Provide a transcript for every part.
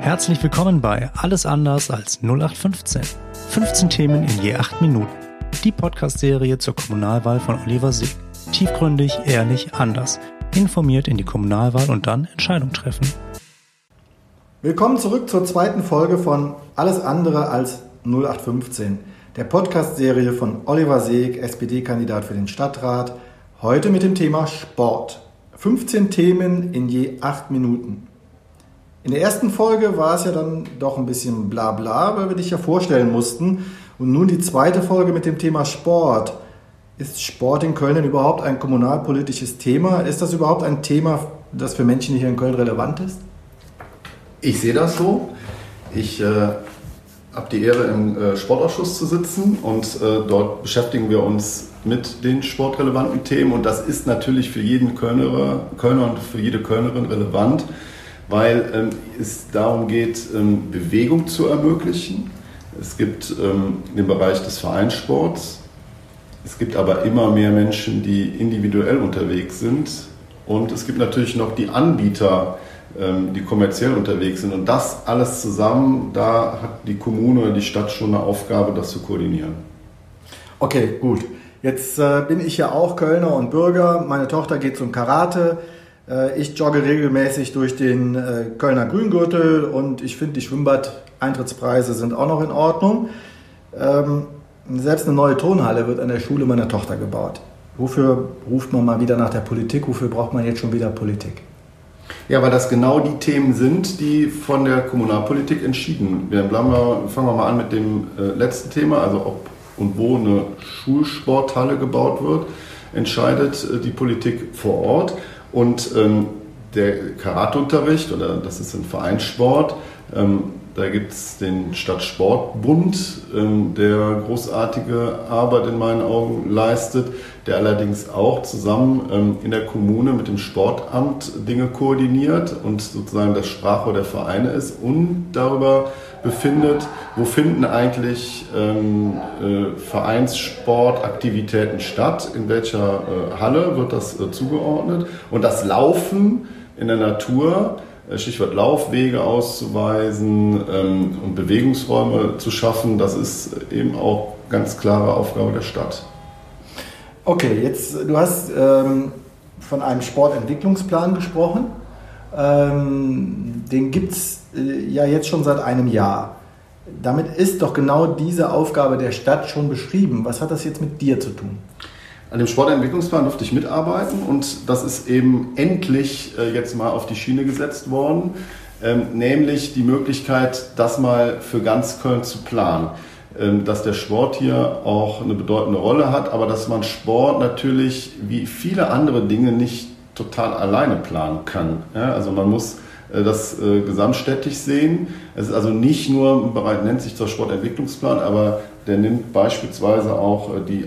Herzlich willkommen bei Alles anders als 0815. 15 Themen in je 8 Minuten. Die Podcast-Serie zur Kommunalwahl von Oliver Sieg. Tiefgründig, ehrlich, anders. Informiert in die Kommunalwahl und dann Entscheidung treffen. Willkommen zurück zur zweiten Folge von Alles andere als 0815. Der Podcast-Serie von Oliver Seeg, SPD-Kandidat für den Stadtrat. Heute mit dem Thema Sport. 15 Themen in je 8 Minuten. In der ersten Folge war es ja dann doch ein bisschen bla bla, weil wir dich ja vorstellen mussten. Und nun die zweite Folge mit dem Thema Sport. Ist Sport in Köln denn überhaupt ein kommunalpolitisches Thema? Ist das überhaupt ein Thema, das für Menschen hier in Köln relevant ist? Ich sehe das so. Ich äh, habe die Ehre, im äh, Sportausschuss zu sitzen und äh, dort beschäftigen wir uns mit den sportrelevanten Themen und das ist natürlich für jeden Kölner, Kölner und für jede Kölnerin relevant weil ähm, es darum geht, ähm, Bewegung zu ermöglichen. Es gibt ähm, den Bereich des Vereinssports. Es gibt aber immer mehr Menschen, die individuell unterwegs sind. Und es gibt natürlich noch die Anbieter, ähm, die kommerziell unterwegs sind. Und das alles zusammen, da hat die Kommune oder die Stadt schon eine Aufgabe, das zu koordinieren. Okay, gut. Jetzt äh, bin ich ja auch Kölner und Bürger. Meine Tochter geht zum Karate. Äh, ich jogge regelmäßig durch den äh, Kölner Grüngürtel und ich finde, die Schwimmbad-Eintrittspreise sind auch noch in Ordnung. Ähm, selbst eine neue Tonhalle wird an der Schule meiner Tochter gebaut. Wofür ruft man mal wieder nach der Politik? Wofür braucht man jetzt schon wieder Politik? Ja, weil das genau die Themen sind, die von der Kommunalpolitik entschieden werden. Wir, fangen wir mal an mit dem äh, letzten Thema, also ob und wo eine Schulsporthalle gebaut wird, entscheidet die Politik vor Ort. Und ähm, der Karateunterricht, oder das ist ein Vereinssport, ähm, da gibt es den Stadtsportbund, ähm, der großartige Arbeit in meinen Augen leistet, der allerdings auch zusammen ähm, in der Kommune mit dem Sportamt Dinge koordiniert und sozusagen das Sprachrohr der Vereine ist und darüber befindet, wo finden eigentlich ähm, äh, Vereinssportaktivitäten statt, in welcher äh, Halle wird das äh, zugeordnet? Und das Laufen in der Natur, Stichwort Laufwege auszuweisen ähm, und Bewegungsräume zu schaffen, das ist eben auch ganz klare Aufgabe der Stadt. Okay, jetzt du hast ähm, von einem Sportentwicklungsplan gesprochen. Ähm, den gibt es äh, ja jetzt schon seit einem Jahr. Damit ist doch genau diese Aufgabe der Stadt schon beschrieben. Was hat das jetzt mit dir zu tun? An dem Sportentwicklungsplan durfte ich mitarbeiten und das ist eben endlich äh, jetzt mal auf die Schiene gesetzt worden, ähm, nämlich die Möglichkeit, das mal für ganz Köln zu planen. Ähm, dass der Sport hier auch eine bedeutende Rolle hat, aber dass man Sport natürlich wie viele andere Dinge nicht total alleine planen kann. Also man muss äh, das äh, gesamtstädtisch sehen. Es ist also nicht nur ein nennt sich zwar Sportentwicklungsplan, aber der nimmt beispielsweise auch äh, die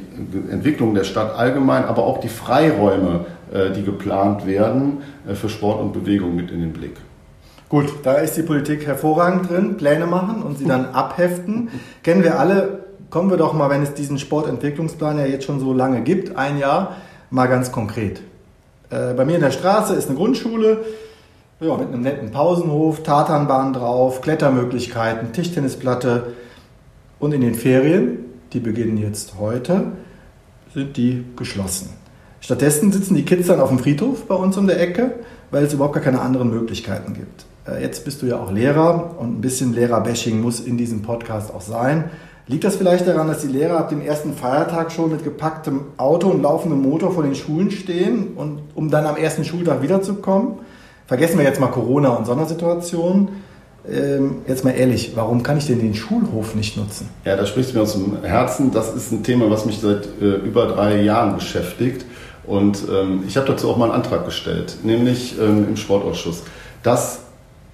Entwicklung der Stadt allgemein, aber auch die Freiräume, äh, die geplant werden, äh, für Sport und Bewegung mit in den Blick. Gut, da ist die Politik hervorragend drin, Pläne machen und sie dann abheften. Kennen wir alle, kommen wir doch mal, wenn es diesen Sportentwicklungsplan ja jetzt schon so lange gibt, ein Jahr, mal ganz konkret. Bei mir in der Straße ist eine Grundschule ja, mit einem netten Pausenhof, Tatanbahn drauf, Klettermöglichkeiten, Tischtennisplatte. Und in den Ferien, die beginnen jetzt heute, sind die geschlossen. Stattdessen sitzen die Kids dann auf dem Friedhof bei uns um der Ecke, weil es überhaupt gar keine anderen Möglichkeiten gibt. Äh, jetzt bist du ja auch Lehrer und ein bisschen Lehrerbashing muss in diesem Podcast auch sein. Liegt das vielleicht daran, dass die Lehrer ab dem ersten Feiertag schon mit gepacktem Auto und laufendem Motor vor den Schulen stehen und um dann am ersten Schultag wiederzukommen? Vergessen wir jetzt mal Corona und Sondersituationen. Ähm, jetzt mal ehrlich, warum kann ich denn den Schulhof nicht nutzen? Ja, da sprichst du mir aus dem Herzen. Das ist ein Thema, was mich seit äh, über drei Jahren beschäftigt. Und ähm, ich habe dazu auch mal einen Antrag gestellt, nämlich ähm, im Sportausschuss, dass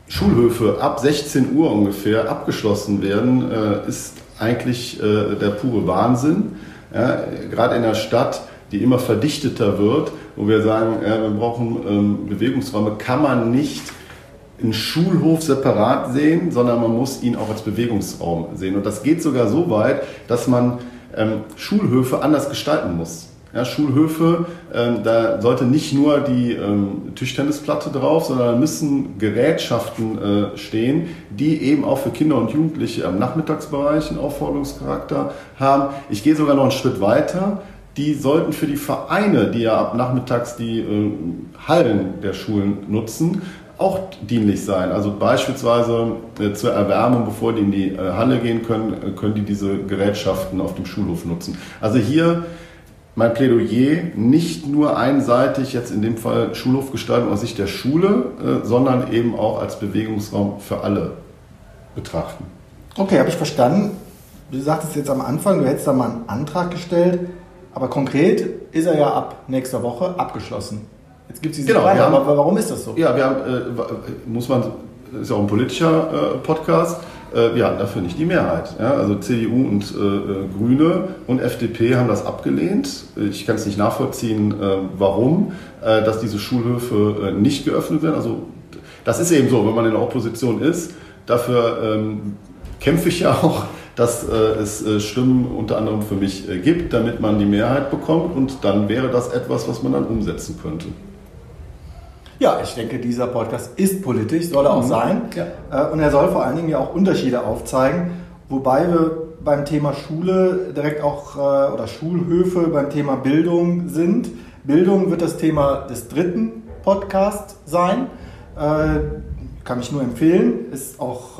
Schulhöfe ab 16 Uhr ungefähr abgeschlossen werden, äh, ist eigentlich äh, der pure Wahnsinn. Ja, Gerade in der Stadt, die immer verdichteter wird, wo wir sagen, ja, wir brauchen ähm, Bewegungsräume, kann man nicht einen Schulhof separat sehen, sondern man muss ihn auch als Bewegungsraum sehen. Und das geht sogar so weit, dass man ähm, Schulhöfe anders gestalten muss. Ja, Schulhöfe, ähm, da sollte nicht nur die ähm, Tischtennisplatte drauf, sondern da müssen Gerätschaften äh, stehen, die eben auch für Kinder und Jugendliche im Nachmittagsbereich einen Aufforderungscharakter haben. Ich gehe sogar noch einen Schritt weiter. Die sollten für die Vereine, die ja ab nachmittags die äh, Hallen der Schulen nutzen, auch dienlich sein. Also beispielsweise äh, zur Erwärmung, bevor die in die äh, Halle gehen können, äh, können die diese Gerätschaften auf dem Schulhof nutzen. Also hier mein Plädoyer nicht nur einseitig jetzt in dem Fall Schulhofgestaltung aus Sicht der Schule, äh, sondern eben auch als Bewegungsraum für alle betrachten. Okay, habe ich verstanden. Du sagtest jetzt am Anfang, du hättest da mal einen Antrag gestellt, aber konkret ist er ja ab nächster Woche abgeschlossen. Jetzt gibt es diese Genau, Frage, haben- aber warum ist das so? Ja, wir haben, äh, muss man, ist ja auch ein politischer äh, Podcast, äh, wir hatten dafür nicht die Mehrheit. Ja? Also CDU und äh, äh, Grüne und FDP haben das abgelehnt. Ich kann es nicht nachvollziehen, äh, warum, dass diese Schulhöfe nicht geöffnet werden. Also das ist eben so, wenn man in der Opposition ist. Dafür ähm, kämpfe ich ja auch, dass äh, es äh, Stimmen unter anderem für mich äh, gibt, damit man die Mehrheit bekommt. Und dann wäre das etwas, was man dann umsetzen könnte. Ja, ich denke, dieser Podcast ist politisch, soll er auch Mhm. sein. Ja. Äh, Und er soll vor allen Dingen ja auch Unterschiede aufzeigen, wobei wir beim Thema Schule direkt auch äh, oder Schulhöfe beim Thema Bildung sind. Bildung wird das Thema des dritten Podcasts sein. Äh, Kann ich nur empfehlen, ist auch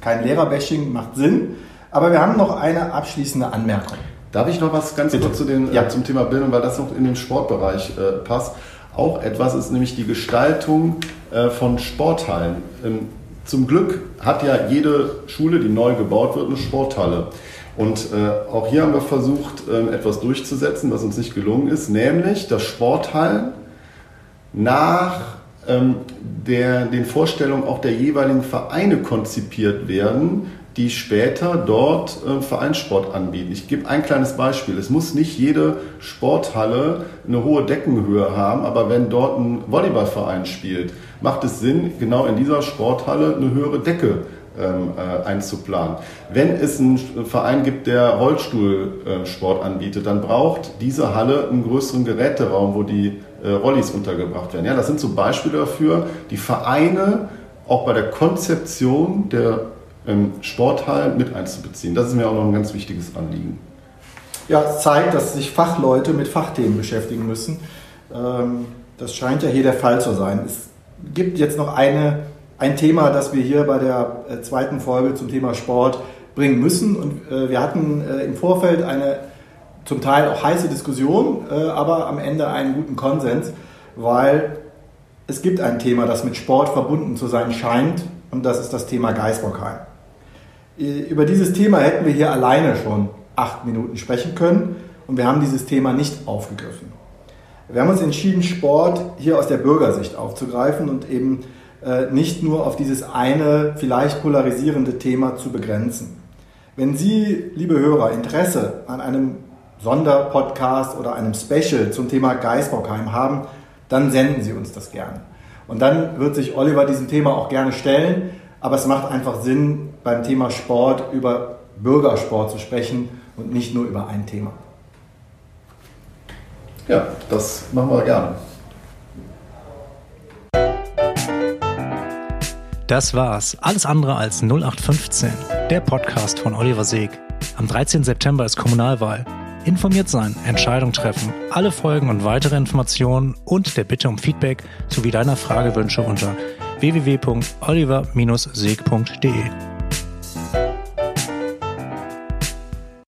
kein Lehrerbashing, macht Sinn. Aber wir haben noch eine abschließende Anmerkung. Darf ich noch was ganz Bitte. kurz zu den, Ja. zum Thema Bildung, weil das noch in den Sportbereich äh, passt. Auch etwas ist nämlich die Gestaltung äh, von Sporthallen. Ähm, zum Glück hat ja jede Schule, die neu gebaut wird, eine Sporthalle. Und äh, auch hier haben wir versucht, ähm, etwas durchzusetzen, was uns nicht gelungen ist, nämlich, dass Sporthallen nach ähm, der, den Vorstellungen auch der jeweiligen Vereine konzipiert werden, die später dort äh, Vereinssport anbieten. Ich gebe ein kleines Beispiel. Es muss nicht jede Sporthalle eine hohe Deckenhöhe haben, aber wenn dort ein Volleyballverein spielt, macht es Sinn, genau in dieser Sporthalle eine höhere Decke ähm, äh, einzuplanen. Wenn es einen Verein gibt, der Rollstuhlsport anbietet, dann braucht diese Halle einen größeren Geräteraum, wo die äh, Rollis untergebracht werden. Ja, das sind so Beispiele dafür, die Vereine auch bei der Konzeption der Sporthallen mit einzubeziehen. Das ist mir auch noch ein ganz wichtiges Anliegen. Ja, es zeigt, dass sich Fachleute mit Fachthemen beschäftigen müssen. Ähm, Das scheint ja hier der Fall zu sein. Es gibt jetzt noch eine, ein Thema, das wir hier bei der äh, zweiten Folge zum Thema Sport bringen müssen. Und äh, wir hatten äh, im Vorfeld eine zum Teil auch heiße Diskussion, aber am Ende einen guten Konsens, weil es gibt ein Thema, das mit Sport verbunden zu sein scheint, und das ist das Thema Geisbockheim. Über dieses Thema hätten wir hier alleine schon acht Minuten sprechen können und wir haben dieses Thema nicht aufgegriffen. Wir haben uns entschieden, Sport hier aus der Bürgersicht aufzugreifen und eben äh, nicht nur auf dieses eine vielleicht polarisierende Thema zu begrenzen. Wenn Sie, liebe Hörer, Interesse an einem Sonderpodcast oder einem Special zum Thema Geisbockheim haben, dann senden Sie uns das gerne. Und dann wird sich Oliver diesem Thema auch gerne stellen. Aber es macht einfach Sinn, beim Thema Sport über Bürgersport zu sprechen und nicht nur über ein Thema. Ja, das machen wir gerne. Das war's. Alles andere als 0815. Der Podcast von Oliver Seeg. Am 13. September ist Kommunalwahl. Informiert sein, Entscheidung treffen, alle Folgen und weitere Informationen und der Bitte um Feedback sowie deiner Fragewünsche unter www.oliver-seeg.de.